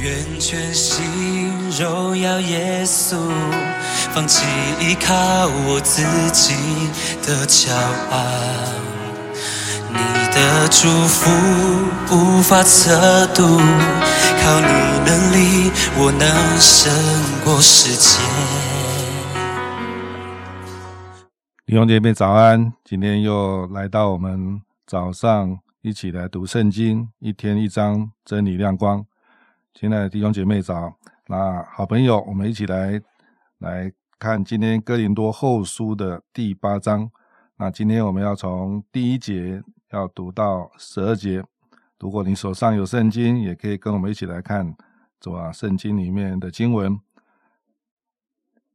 愿全心荣耀耶稣，放弃依靠我自己的骄傲。你的祝福无法测度，靠你能力，我能胜过世界。弟兄姐妹早安，今天又来到我们早上一起来读圣经，一天一章，真理亮光。亲爱的弟兄姐妹早，那好朋友，我们一起来来看今天哥林多后书的第八章。那今天我们要从第一节要读到十二节。如果你手上有圣经，也可以跟我们一起来看，走啊，圣经里面的经文。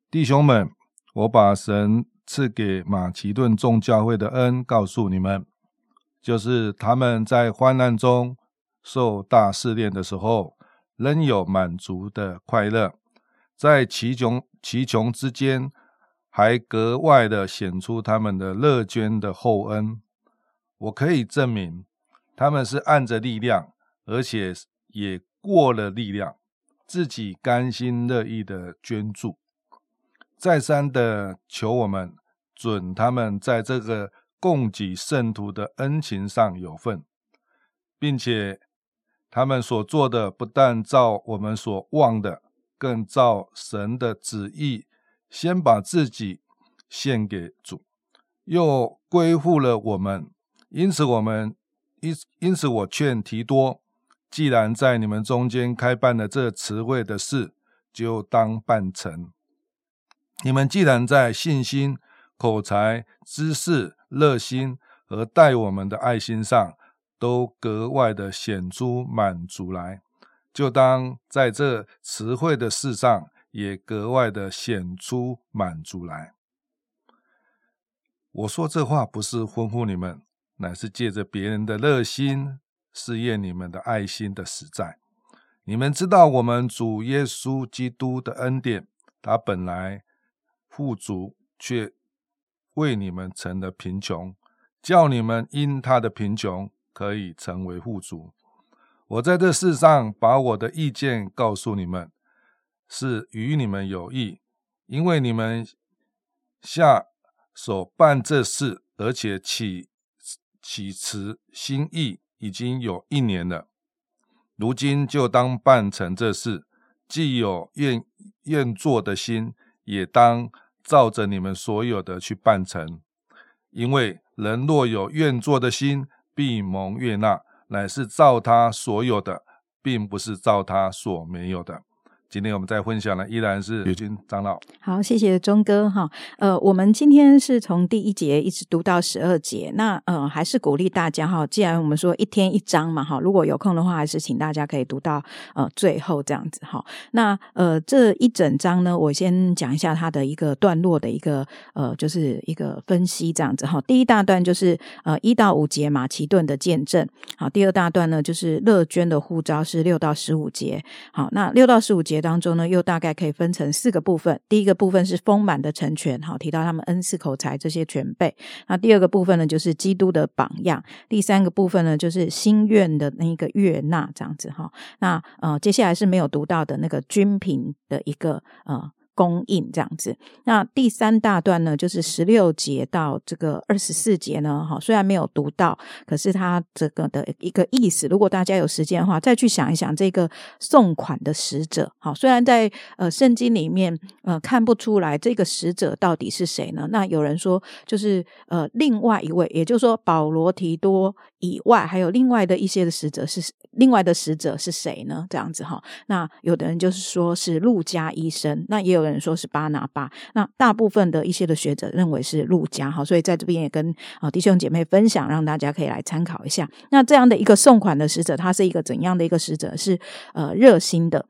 弟兄们，我把神赐给马其顿众教会的恩告诉你们，就是他们在患难中受大试炼的时候。仍有满足的快乐，在其穷其穷之间，还格外的显出他们的乐捐的厚恩。我可以证明，他们是按着力量，而且也过了力量，自己甘心乐意的捐助，再三的求我们准他们在这个供给圣徒的恩情上有份，并且。他们所做的不但照我们所望的，更照神的旨意，先把自己献给主，又归附了我们。因此，我们因因此，我劝提多，既然在你们中间开办了这词汇的事，就当办成。你们既然在信心、口才、知识、热心和待我们的爱心上，都格外的显出满足来，就当在这词汇的事上也格外的显出满足来。我说这话不是吩咐你们，乃是借着别人的热心试验你们的爱心的实在。你们知道我们主耶稣基督的恩典，他本来富足，却为你们成了贫穷，叫你们因他的贫穷。可以成为富主。我在这世上把我的意见告诉你们，是与你们有益，因为你们下手办这事，而且起起持心意已经有一年了。如今就当办成这事，既有愿愿做的心，也当照着你们所有的去办成。因为人若有愿做的心，必蒙悦纳，乃是照他所有的，并不是照他所没有的。今天我们在分享的依然是刘军长老。好，谢谢钟哥哈。呃，我们今天是从第一节一直读到十二节。那呃，还是鼓励大家哈。既然我们说一天一章嘛哈，如果有空的话，还是请大家可以读到呃最后这样子哈。那呃，这一整章呢，我先讲一下它的一个段落的一个呃，就是一个分析这样子哈。第一大段就是呃一到五节马其顿的见证。好，第二大段呢就是乐捐的护照是六到十五节。好，那六到十五节。当中呢，又大概可以分成四个部分。第一个部分是丰满的成全，好提到他们恩赐口才这些全备。那第二个部分呢，就是基督的榜样。第三个部分呢，就是心愿的那个悦纳这样子哈。那呃，接下来是没有读到的那个均品的一个呃。供应这样子，那第三大段呢，就是十六节到这个二十四节呢，哈，虽然没有读到，可是它这个的一个意思，如果大家有时间的话，再去想一想这个送款的使者，好，虽然在呃圣经里面呃看不出来这个使者到底是谁呢？那有人说就是呃另外一位，也就是说保罗提多以外，还有另外的一些的使者是另外的使者是谁呢？这样子哈，那有的人就是说是路加医生，那也有。有人说是巴拿巴，那大部分的一些的学者认为是路加，哈，所以在这边也跟啊弟兄姐妹分享，让大家可以来参考一下。那这样的一个送款的使者，他是一个怎样的一个使者？是呃热心的，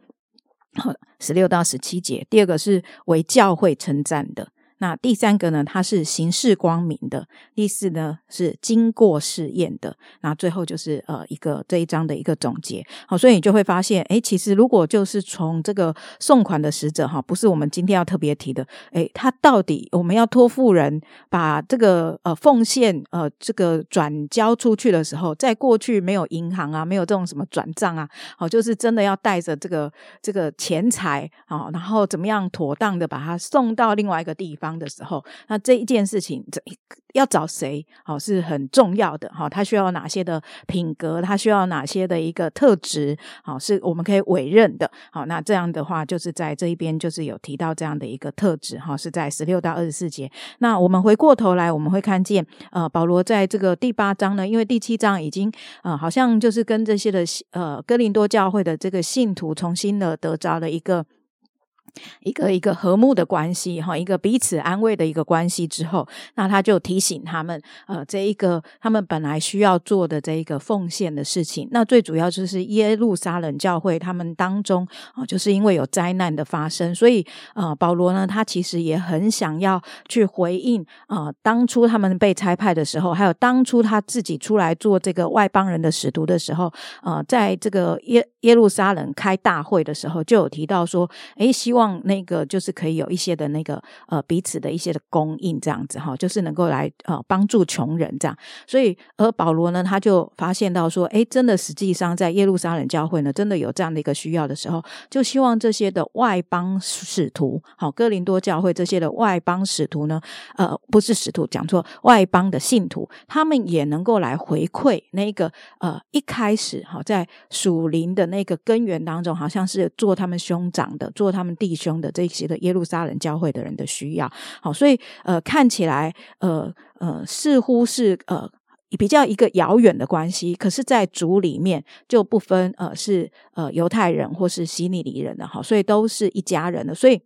十六到十七节。第二个是为教会称赞的。那第三个呢，它是形式光明的；第四呢是经过试验的。那最后就是呃一个这一章的一个总结。好，所以你就会发现，哎，其实如果就是从这个送款的使者哈，不是我们今天要特别提的，哎，他到底我们要托付人把这个呃奉献呃这个转交出去的时候，在过去没有银行啊，没有这种什么转账啊，好，就是真的要带着这个这个钱财啊，然后怎么样妥当的把它送到另外一个地方。方的时候，那这一件事情，这要找谁？好，是很重要的。哈，他需要哪些的品格？他需要哪些的一个特质？好，是我们可以委任的。好，那这样的话，就是在这一边，就是有提到这样的一个特质。哈，是在十六到二十四节。那我们回过头来，我们会看见，呃，保罗在这个第八章呢，因为第七章已经，呃，好像就是跟这些的，呃，哥林多教会的这个信徒重新的得着了一个。一个一个和睦的关系哈，一个彼此安慰的一个关系之后，那他就提醒他们，呃，这一个他们本来需要做的这一个奉献的事情。那最主要就是耶路撒冷教会他们当中啊，就是因为有灾难的发生，所以呃，保罗呢，他其实也很想要去回应啊，当初他们被差派的时候，还有当初他自己出来做这个外邦人的使徒的时候，呃，在这个耶耶路撒冷开大会的时候，就有提到说，诶，希望。望那个就是可以有一些的那个呃彼此的一些的供应这样子哈，就是能够来呃帮助穷人这样。所以而保罗呢，他就发现到说，哎，真的实际上在耶路撒冷教会呢，真的有这样的一个需要的时候，就希望这些的外邦使徒，好哥林多教会这些的外邦使徒呢，呃，不是使徒讲错，外邦的信徒，他们也能够来回馈那个呃一开始好在属灵的那个根源当中，好像是做他们兄长的，做他们弟。弟兄的这些的耶路撒冷教会的人的需要，好，所以呃看起来呃呃似乎是呃比较一个遥远的关系，可是，在主里面就不分呃是呃犹太人或是希利尼人的哈，所以都是一家人的，所以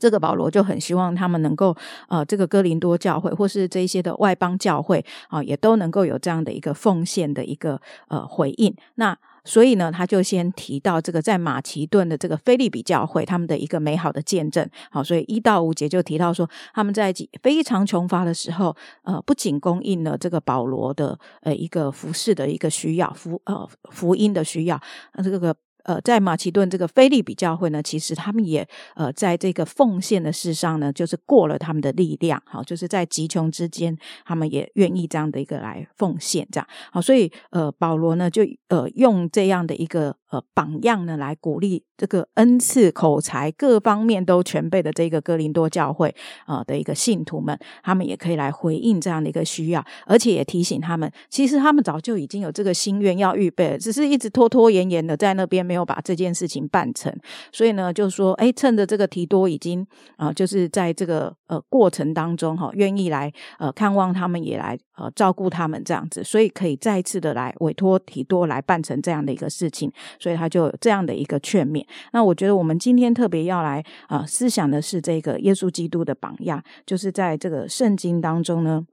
这个保罗就很希望他们能够呃这个哥林多教会或是这一些的外邦教会啊，也都能够有这样的一个奉献的一个呃回应那。所以呢，他就先提到这个在马其顿的这个菲利比教会，他们的一个美好的见证。好，所以一到五节就提到说，他们在非常穷乏的时候，呃，不仅供应了这个保罗的呃一个服饰的一个需要，福呃福音的需要，这个。呃，在马其顿这个菲利比教会呢，其实他们也呃，在这个奉献的事上呢，就是过了他们的力量，好，就是在极穷之间，他们也愿意这样的一个来奉献，这样。好，所以呃，保罗呢就呃用这样的一个呃榜样呢来鼓励这个恩赐、口才各方面都全备的这个哥林多教会啊的一个信徒们，他们也可以来回应这样的一个需要，而且也提醒他们，其实他们早就已经有这个心愿要预备了，只是一直拖拖延延的在那边。没有把这件事情办成，所以呢，就是说，哎，趁着这个提多已经啊，就是在这个呃过程当中哈，愿意来呃看望他们，也来呃照顾他们这样子，所以可以再次的来委托提多来办成这样的一个事情，所以他就有这样的一个劝勉。那我觉得我们今天特别要来啊思想的是这个耶稣基督的榜样，就是在这个圣经当中呢，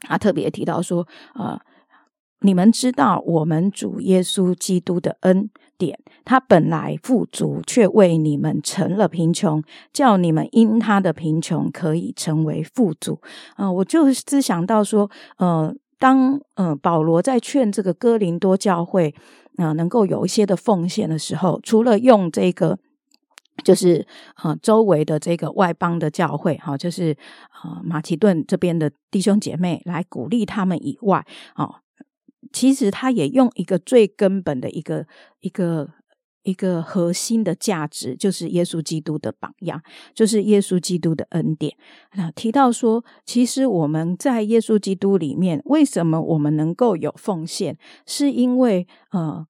他特别提到说啊。你们知道，我们主耶稣基督的恩典，他本来富足，却为你们成了贫穷，叫你们因他的贫穷可以成为富足。嗯，我就思想到说，呃，当呃保罗在劝这个哥林多教会，呃，能够有一些的奉献的时候，除了用这个，就是啊周围的这个外邦的教会，哈，就是啊马其顿这边的弟兄姐妹来鼓励他们以外，啊。其实他也用一个最根本的一个一个一个核心的价值，就是耶稣基督的榜样，就是耶稣基督的恩典。那提到说，其实我们在耶稣基督里面，为什么我们能够有奉献？是因为呃，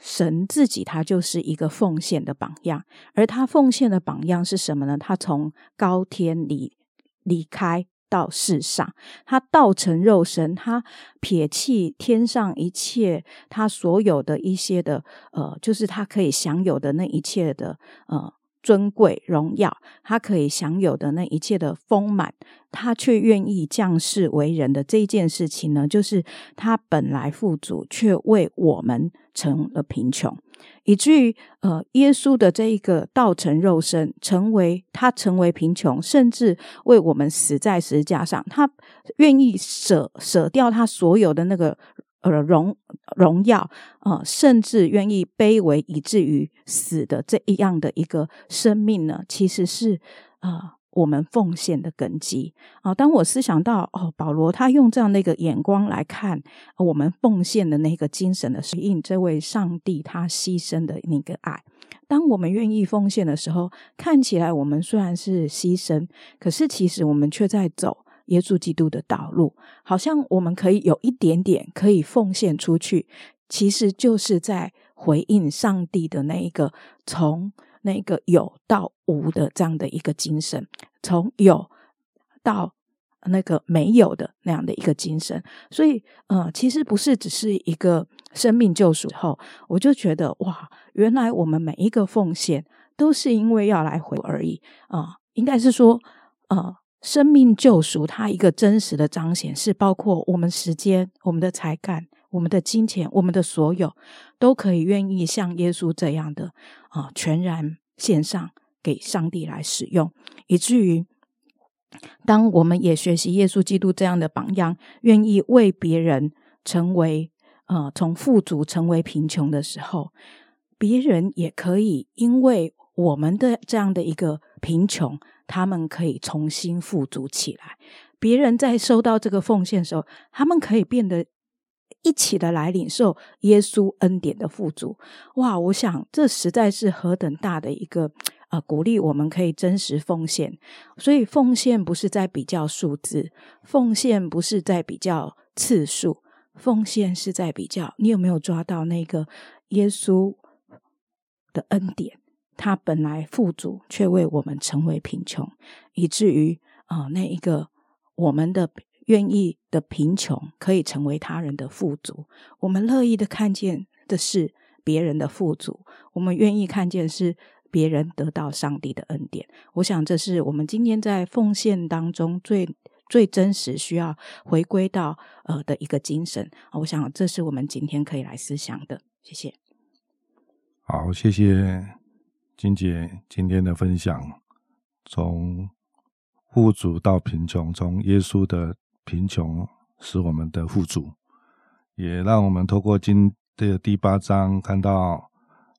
神自己他就是一个奉献的榜样，而他奉献的榜样是什么呢？他从高天里离开。到世上，他道成肉身，他撇弃天上一切，他所有的一些的呃，就是他可以享有的那一切的呃尊贵、荣耀，他可以享有的那一切的丰满，他却愿意降世为人的这一件事情呢，就是他本来富足，却为我们成了贫穷，以至于呃，耶稣的这一个道成肉身，成为他成为贫穷，甚至为我们死在十字架上，他愿意舍舍掉他所有的那个。呃，荣荣耀，呃，甚至愿意卑微以至于死的这一样的一个生命呢，其实是啊，我们奉献的根基啊。当我思想到哦，保罗他用这样的一个眼光来看我们奉献的那个精神的回应，这位上帝他牺牲的那个爱。当我们愿意奉献的时候，看起来我们虽然是牺牲，可是其实我们却在走。耶稣基督的道路，好像我们可以有一点点可以奉献出去，其实就是在回应上帝的那一个从那个有到无的这样的一个精神，从有到那个没有的那样的一个精神。所以，呃，其实不是只是一个生命救赎后，我就觉得哇，原来我们每一个奉献都是因为要来回而已啊，应该是说，呃。生命救赎，它一个真实的彰显是包括我们时间、我们的才干、我们的金钱、我们的所有，都可以愿意像耶稣这样的啊，全然献上给上帝来使用，以至于当我们也学习耶稣基督这样的榜样，愿意为别人成为呃从富足成为贫穷的时候，别人也可以因为我们的这样的一个贫穷。他们可以重新富足起来。别人在收到这个奉献的时候，他们可以变得一起的来领受耶稣恩典的富足。哇！我想这实在是何等大的一个呃鼓励，我们可以真实奉献。所以奉献不是在比较数字，奉献不是在比较次数，奉献是在比较你有没有抓到那个耶稣的恩典。他本来富足，却为我们成为贫穷，以至于啊，那一个我们的愿意的贫穷，可以成为他人的富足。我们乐意的看见的是别人的富足，我们愿意看见是别人得到上帝的恩典。我想，这是我们今天在奉献当中最最真实需要回归到呃的一个精神。我想，这是我们今天可以来思想的。谢谢。好，谢谢。金姐今天的分享，从富足到贫穷，从耶稣的贫穷是我们的富足，也让我们透过今的第八章看到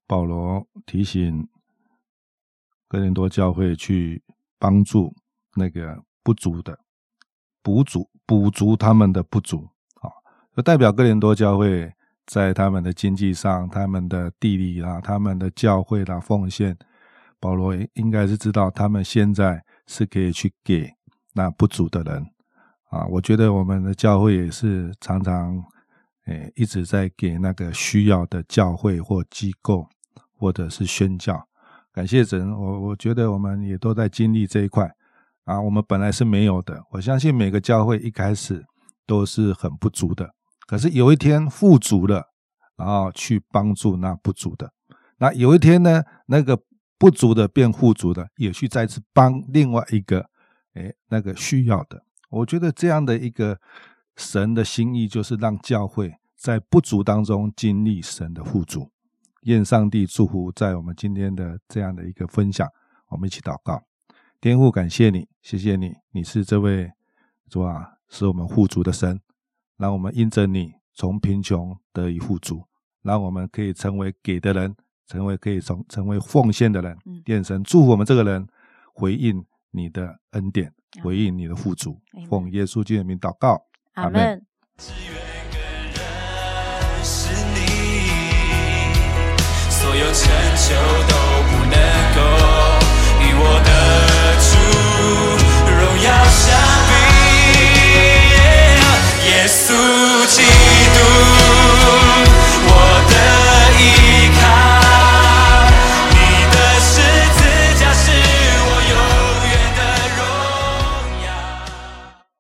保罗提醒哥林多教会去帮助那个不足的，补足补足他们的不足啊，就代表哥林多教会。在他们的经济上、他们的地理啊、他们的教会啦奉献，保罗应该是知道他们现在是可以去给那不足的人啊。我觉得我们的教会也是常常诶一直在给那个需要的教会或机构或者是宣教。感谢神，我我觉得我们也都在经历这一块啊。我们本来是没有的，我相信每个教会一开始都是很不足的。可是有一天富足了，然后去帮助那不足的。那有一天呢，那个不足的变富足的，也去再次帮另外一个，哎，那个需要的。我觉得这样的一个神的心意，就是让教会在不足当中经历神的富足。愿上帝祝福在我们今天的这样的一个分享，我们一起祷告。天父，感谢你，谢谢你，你是这位主啊，是我们富足的神。让我们因着你从贫穷得以富足，让我们可以成为给的人，成为可以从成为奉献的人。愿神祝福我们这个人，回应你的恩典，回应你的富足。奉耶稣基督的名祷告，阿门。